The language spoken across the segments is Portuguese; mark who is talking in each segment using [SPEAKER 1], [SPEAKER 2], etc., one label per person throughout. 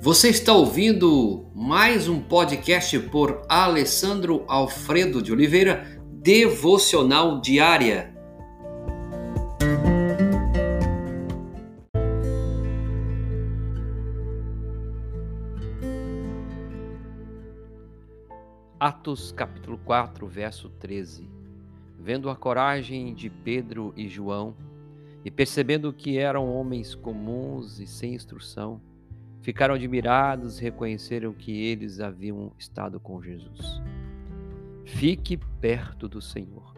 [SPEAKER 1] Você está ouvindo mais um podcast por Alessandro Alfredo de Oliveira, Devocional Diária. Atos capítulo 4, verso 13. Vendo a coragem de Pedro e João, e percebendo que eram homens comuns e sem instrução, ficaram admirados reconheceram que eles haviam estado com Jesus. Fique perto do Senhor.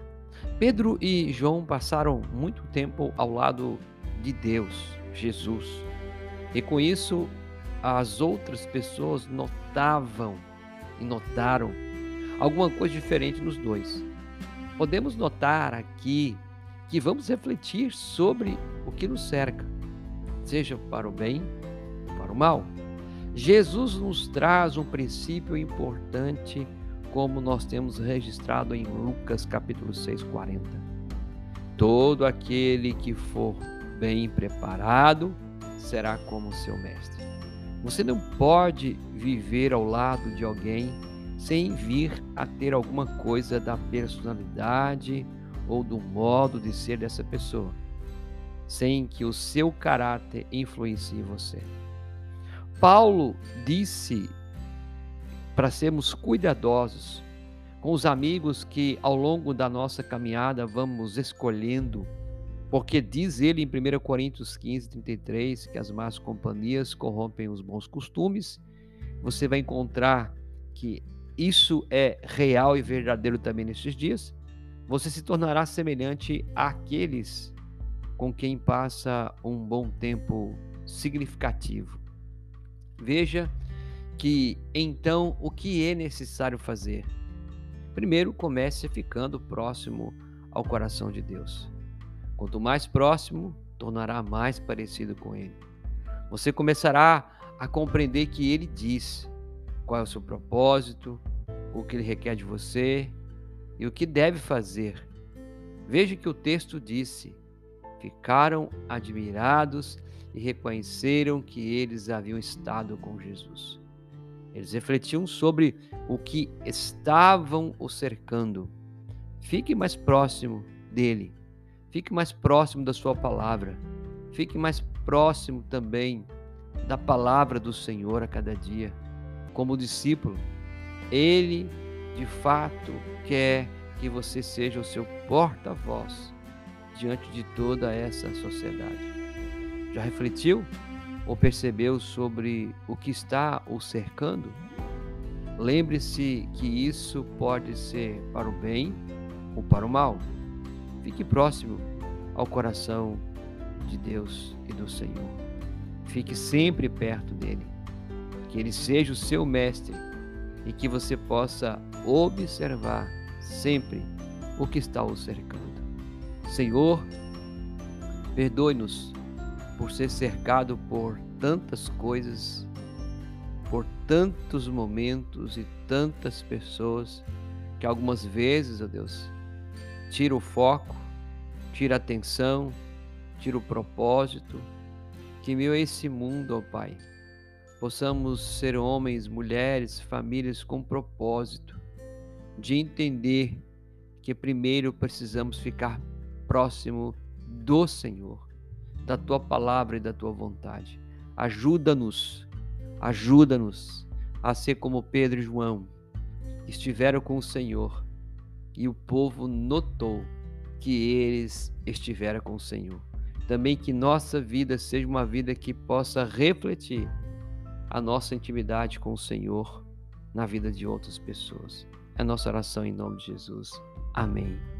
[SPEAKER 1] Pedro e João passaram muito tempo ao lado de Deus, Jesus, e com isso as outras pessoas notavam e notaram alguma coisa diferente nos dois. Podemos notar aqui que vamos refletir sobre o que nos cerca, seja para o bem mal. Jesus nos traz um princípio importante, como nós temos registrado em Lucas capítulo 6, 40. Todo aquele que for bem preparado será como seu mestre. Você não pode viver ao lado de alguém sem vir a ter alguma coisa da personalidade, ou do modo de ser dessa pessoa, sem que o seu caráter influencie você. Paulo disse para sermos cuidadosos com os amigos que ao longo da nossa caminhada vamos escolhendo, porque diz ele em 1 Coríntios 15, 33 que as más companhias corrompem os bons costumes. Você vai encontrar que isso é real e verdadeiro também nesses dias você se tornará semelhante àqueles com quem passa um bom tempo significativo. Veja que então o que é necessário fazer? Primeiro, comece ficando próximo ao coração de Deus. Quanto mais próximo, tornará mais parecido com Ele. Você começará a compreender que Ele diz qual é o seu propósito, o que Ele requer de você e o que deve fazer. Veja que o texto disse: ficaram admirados e reconheceram que eles haviam estado com Jesus. Eles refletiam sobre o que estavam o cercando. Fique mais próximo dele. Fique mais próximo da sua palavra. Fique mais próximo também da palavra do Senhor a cada dia. Como discípulo, ele de fato quer que você seja o seu porta-voz diante de toda essa sociedade. Já refletiu ou percebeu sobre o que está o cercando? Lembre-se que isso pode ser para o bem ou para o mal. Fique próximo ao coração de Deus e do Senhor. Fique sempre perto dele. Que ele seja o seu mestre e que você possa observar sempre o que está o cercando. Senhor, perdoe-nos por ser cercado por tantas coisas, por tantos momentos e tantas pessoas que algumas vezes, ó Deus, tira o foco, tira a atenção, tira o propósito. Que meu esse mundo, ó Pai, possamos ser homens, mulheres, famílias com propósito, de entender que primeiro precisamos ficar próximo do Senhor, da tua palavra e da tua vontade. Ajuda-nos, ajuda-nos a ser como Pedro e João, que estiveram com o Senhor e o povo notou que eles estiveram com o Senhor. Também que nossa vida seja uma vida que possa refletir a nossa intimidade com o Senhor na vida de outras pessoas. É nossa oração em nome de Jesus. Amém.